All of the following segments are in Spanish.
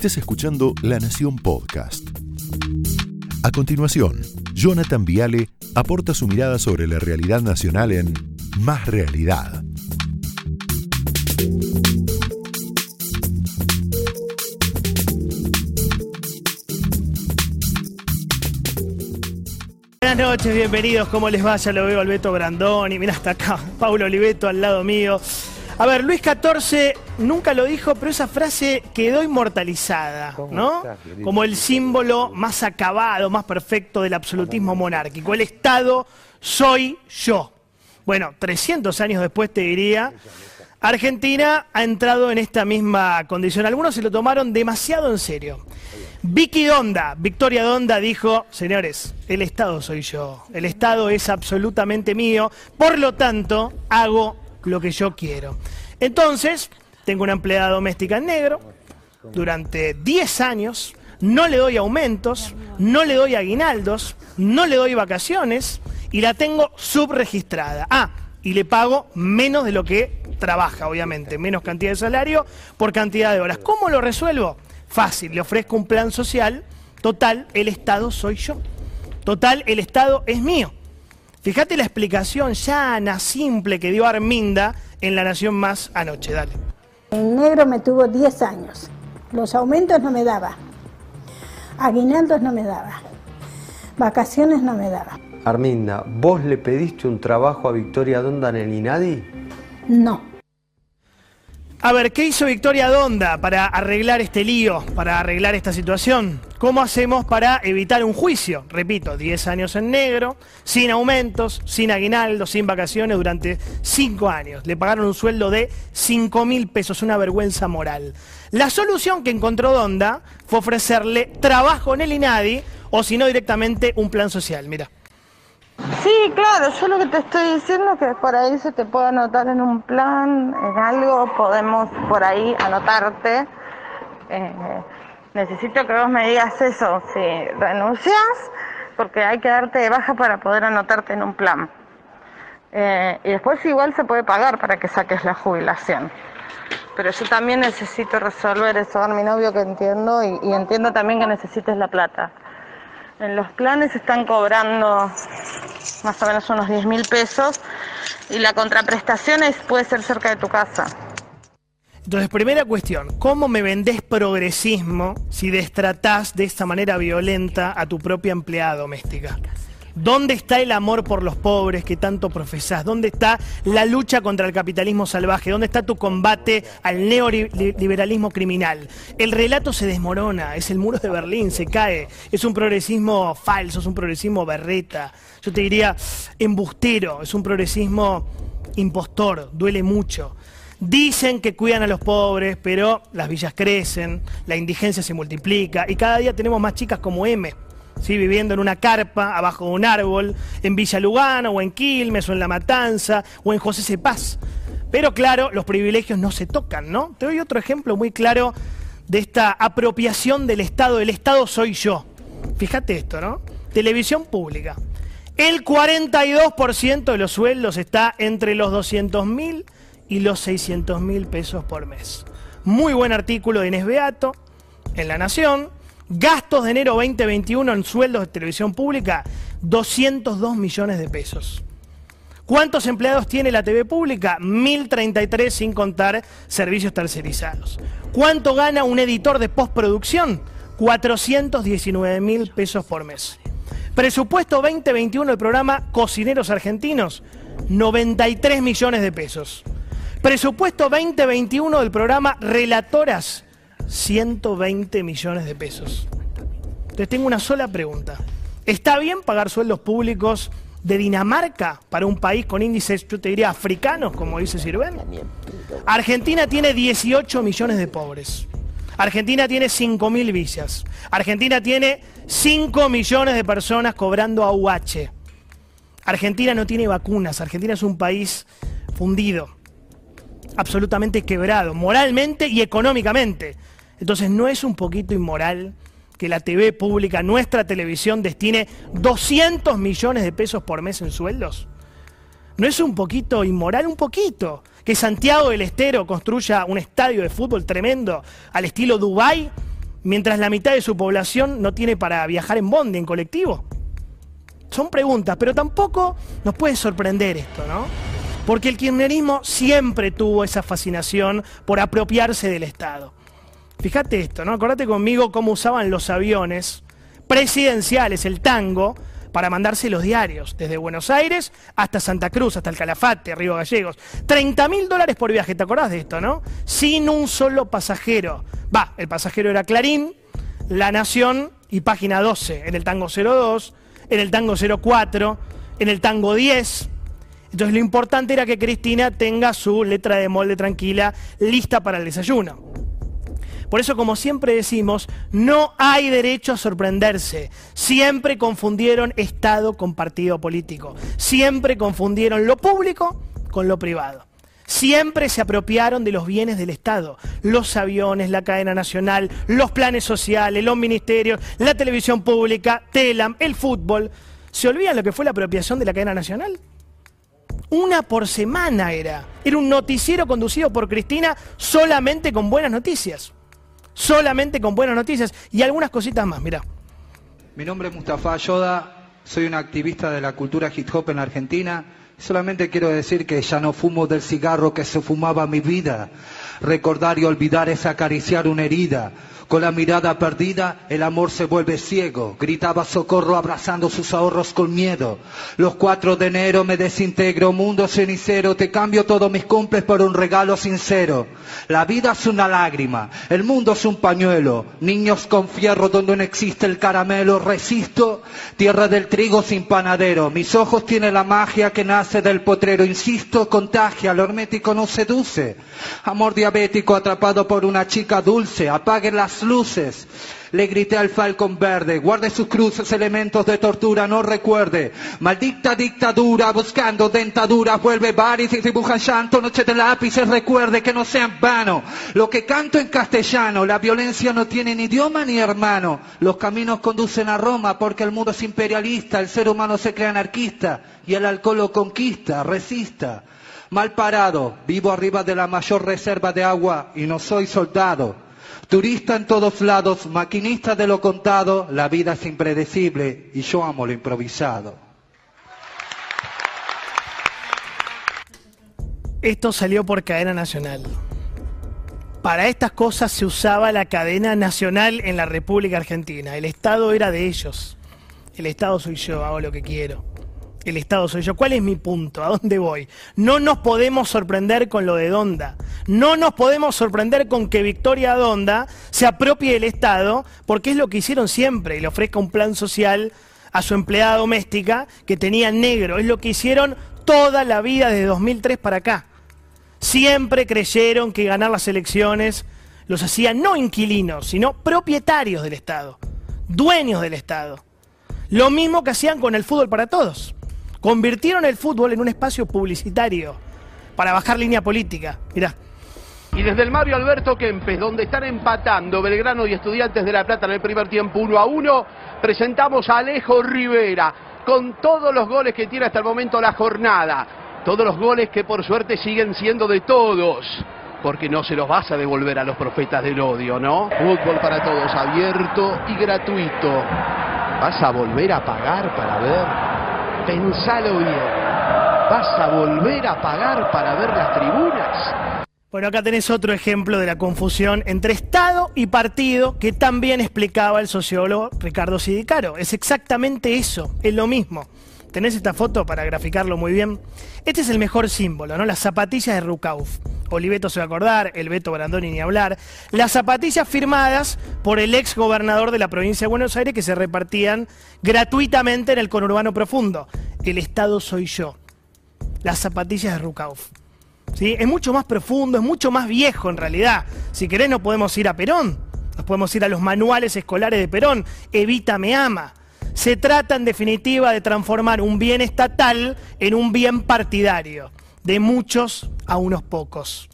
estés escuchando La Nación Podcast. A continuación, Jonathan Viale aporta su mirada sobre la realidad nacional en Más Realidad. Buenas noches, bienvenidos. ¿Cómo les va? Ya lo veo al Beto Brandoni. Mira hasta acá, Paulo Oliveto al lado mío. A ver, Luis XIV nunca lo dijo, pero esa frase quedó inmortalizada, ¿no? Como el símbolo más acabado, más perfecto del absolutismo monárquico. El Estado soy yo. Bueno, 300 años después te diría, Argentina ha entrado en esta misma condición. Algunos se lo tomaron demasiado en serio. Vicky Donda, Victoria Donda dijo, señores, el Estado soy yo, el Estado es absolutamente mío, por lo tanto hago lo que yo quiero. Entonces, tengo una empleada doméstica en negro durante 10 años, no le doy aumentos, no le doy aguinaldos, no le doy vacaciones y la tengo subregistrada. Ah, y le pago menos de lo que trabaja, obviamente, menos cantidad de salario por cantidad de horas. ¿Cómo lo resuelvo? Fácil, le ofrezco un plan social. Total, el Estado soy yo. Total, el Estado es mío. Fíjate la explicación llana, simple que dio Arminda en La Nación Más anoche. Dale. En negro me tuvo 10 años. Los aumentos no me daba. Aguinaldos no me daba. Vacaciones no me daba. Arminda, ¿vos le pediste un trabajo a Victoria Donda en el INADI? No. A ver, ¿qué hizo Victoria Donda para arreglar este lío, para arreglar esta situación? ¿Cómo hacemos para evitar un juicio? Repito, 10 años en negro, sin aumentos, sin aguinaldo, sin vacaciones durante 5 años. Le pagaron un sueldo de 5 mil pesos, una vergüenza moral. La solución que encontró Donda fue ofrecerle trabajo en el INADI o si no directamente un plan social. Mira. Sí, claro, yo lo que te estoy diciendo es que por ahí se te puede anotar en un plan, en algo, podemos por ahí anotarte. Eh, necesito que vos me digas eso, si renuncias, porque hay que darte de baja para poder anotarte en un plan. Eh, y después igual se puede pagar para que saques la jubilación. Pero yo también necesito resolver eso, a mi novio que entiendo y, y entiendo también que necesites la plata. En los planes están cobrando más o menos unos 10 mil pesos y la contraprestación es, puede ser cerca de tu casa. Entonces, primera cuestión, ¿cómo me vendés progresismo si destratás de esta manera violenta a tu propia empleada doméstica? ¿Dónde está el amor por los pobres que tanto profesás? ¿Dónde está la lucha contra el capitalismo salvaje? ¿Dónde está tu combate al neoliberalismo criminal? El relato se desmorona, es el muro de Berlín, se cae, es un progresismo falso, es un progresismo berreta, yo te diría embustero, es un progresismo impostor, duele mucho. Dicen que cuidan a los pobres, pero las villas crecen, la indigencia se multiplica y cada día tenemos más chicas como M viviendo en una carpa, abajo de un árbol, en Villa Lugano, o en Quilmes, o en La Matanza, o en José Cepaz. Pero claro, los privilegios no se tocan, ¿no? Te doy otro ejemplo muy claro de esta apropiación del Estado. El Estado soy yo. Fíjate esto, ¿no? Televisión pública. El 42% de los sueldos está entre los 200 mil y los 600 mil pesos por mes. Muy buen artículo de Inés Beato en La Nación Gastos de enero 2021 en sueldos de televisión pública, 202 millones de pesos. ¿Cuántos empleados tiene la TV pública? 1.033 sin contar servicios tercerizados. ¿Cuánto gana un editor de postproducción? 419 mil pesos por mes. Presupuesto 2021 del programa Cocineros Argentinos, 93 millones de pesos. Presupuesto 2021 del programa Relatoras, 120 millones de pesos. Entonces tengo una sola pregunta. ¿Está bien pagar sueldos públicos de Dinamarca para un país con índices, yo te diría, africanos, como dice Sirven? Argentina tiene 18 millones de pobres. Argentina tiene 5.000 villas. Argentina tiene 5 millones de personas cobrando AUH. Argentina no tiene vacunas. Argentina es un país fundido, absolutamente quebrado, moralmente y económicamente. Entonces, ¿no es un poquito inmoral que la TV pública, nuestra televisión, destine 200 millones de pesos por mes en sueldos? ¿No es un poquito inmoral? Un poquito. Que Santiago del Estero construya un estadio de fútbol tremendo al estilo Dubai mientras la mitad de su población no tiene para viajar en bondi, en colectivo? Son preguntas, pero tampoco nos puede sorprender esto, ¿no? Porque el kirchnerismo siempre tuvo esa fascinación por apropiarse del Estado. Fíjate esto, ¿no? Acordate conmigo cómo usaban los aviones presidenciales, el tango, para mandarse los diarios, desde Buenos Aires hasta Santa Cruz, hasta el Calafate, Río Gallegos. 30 mil dólares por viaje, ¿te acordás de esto, no? Sin un solo pasajero. Va, el pasajero era Clarín, La Nación y Página 12, en el tango 02, en el tango 04, en el tango 10. Entonces lo importante era que Cristina tenga su letra de molde tranquila lista para el desayuno. Por eso, como siempre decimos, no hay derecho a sorprenderse. Siempre confundieron Estado con partido político. Siempre confundieron lo público con lo privado. Siempre se apropiaron de los bienes del Estado, los aviones, la cadena nacional, los planes sociales, los ministerios, la televisión pública, Telam, el fútbol. ¿Se olvidan lo que fue la apropiación de la cadena nacional? Una por semana era. Era un noticiero conducido por Cristina solamente con buenas noticias solamente con buenas noticias y algunas cositas más, mira. Mi nombre es Mustafa Yoda, soy un activista de la cultura hip hop en Argentina. Solamente quiero decir que ya no fumo del cigarro que se fumaba mi vida. Recordar y olvidar es acariciar una herida. Con la mirada perdida, el amor se vuelve ciego. Gritaba socorro abrazando sus ahorros con miedo. Los 4 de enero me desintegro, mundo cenicero, te cambio todos mis cumples por un regalo sincero. La vida es una lágrima, el mundo es un pañuelo. Niños con fierro donde no existe el caramelo, resisto. Tierra del trigo sin panadero. Mis ojos tienen la magia que nace del potrero. Insisto, contagia, lo hermético no seduce. Amor diabético atrapado por una chica dulce. Apague las luces. Le grité al falcón verde, guarde sus cruces, elementos de tortura, no recuerde. Maldita dictadura, buscando dentaduras, vuelve bares y dibuja llanto, noche de lápices, recuerde que no sean vano. Lo que canto en castellano, la violencia no tiene ni idioma ni hermano. Los caminos conducen a Roma porque el mundo es imperialista, el ser humano se cree anarquista y el alcohol lo conquista, resista. Mal parado, vivo arriba de la mayor reserva de agua y no soy soldado. Turista en todos lados, maquinista de lo contado, la vida es impredecible y yo amo lo improvisado. Esto salió por cadena nacional. Para estas cosas se usaba la cadena nacional en la República Argentina. El Estado era de ellos. El Estado soy yo, hago lo que quiero el Estado soy yo. ¿Cuál es mi punto? ¿A dónde voy? No nos podemos sorprender con lo de Donda. No nos podemos sorprender con que Victoria Donda se apropie del Estado, porque es lo que hicieron siempre y le ofrezca un plan social a su empleada doméstica que tenía negro. Es lo que hicieron toda la vida desde 2003 para acá. Siempre creyeron que ganar las elecciones los hacían no inquilinos, sino propietarios del Estado, dueños del Estado. Lo mismo que hacían con el fútbol para todos. Convirtieron el fútbol en un espacio publicitario para bajar línea política. Mirá. Y desde el Mario Alberto Kempes, donde están empatando Belgrano y Estudiantes de La Plata en el primer tiempo 1 a 1, presentamos a Alejo Rivera con todos los goles que tiene hasta el momento la jornada. Todos los goles que por suerte siguen siendo de todos. Porque no se los vas a devolver a los profetas del odio, ¿no? Fútbol para todos, abierto y gratuito. ¿Vas a volver a pagar para ver Pensalo bien. ¿Vas a volver a pagar para ver las tribunas? Bueno, acá tenés otro ejemplo de la confusión entre Estado y partido que también explicaba el sociólogo Ricardo Sidicaro. Es exactamente eso, es lo mismo. ¿Tenés esta foto para graficarlo muy bien? Este es el mejor símbolo, ¿no? Las zapatillas de Rukauf. Oliveto se va a acordar, el Beto Brandoni ni hablar. Las zapatillas firmadas por el ex gobernador de la provincia de Buenos Aires que se repartían gratuitamente en el conurbano profundo. El Estado soy yo. Las zapatillas de Rukauf. ¿Sí? Es mucho más profundo, es mucho más viejo en realidad. Si querés, no podemos ir a Perón. Nos podemos ir a los manuales escolares de Perón. Evita me ama. Se trata en definitiva de transformar un bien estatal en un bien partidario, de muchos a unos pocos.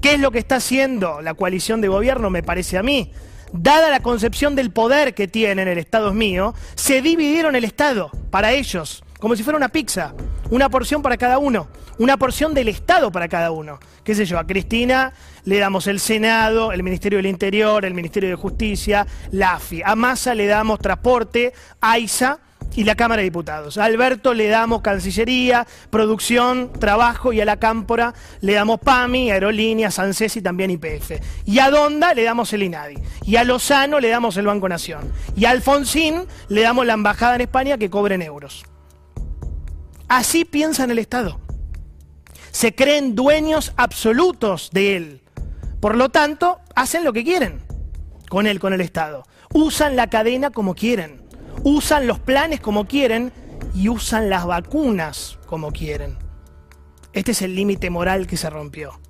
¿Qué es lo que está haciendo la coalición de gobierno, me parece a mí? Dada la concepción del poder que tienen, el Estado es mío, se dividieron el Estado para ellos, como si fuera una pizza, una porción para cada uno, una porción del Estado para cada uno. ¿Qué sé yo? A Cristina le damos el Senado, el Ministerio del Interior, el Ministerio de Justicia, la AFI. A Massa le damos transporte, AISA y la Cámara de Diputados. A Alberto le damos Cancillería, Producción, Trabajo y a la Cámpora le damos PAMI, Aerolíneas, ANSES y también IPF. Y a Donda le damos el INADI. Y a Lozano le damos el Banco Nación. Y a Alfonsín le damos la Embajada en España que cobre en euros. Así piensa en el Estado. Se creen dueños absolutos de él. Por lo tanto, hacen lo que quieren con él, con el Estado. Usan la cadena como quieren usan los planes como quieren y usan las vacunas como quieren. Este es el límite moral que se rompió.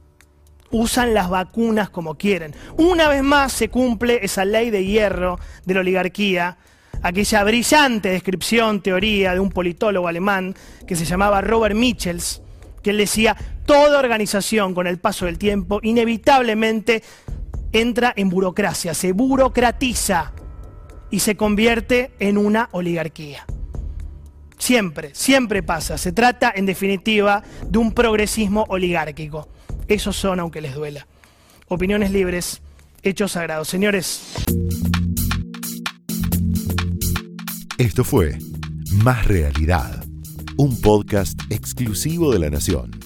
Usan las vacunas como quieren. Una vez más se cumple esa ley de hierro de la oligarquía, aquella brillante descripción, teoría de un politólogo alemán que se llamaba Robert Michels, que él decía, toda organización con el paso del tiempo inevitablemente entra en burocracia, se burocratiza y se convierte en una oligarquía. Siempre, siempre pasa. Se trata, en definitiva, de un progresismo oligárquico. Esos son, aunque les duela. Opiniones libres, hechos sagrados. Señores. Esto fue Más Realidad, un podcast exclusivo de La Nación.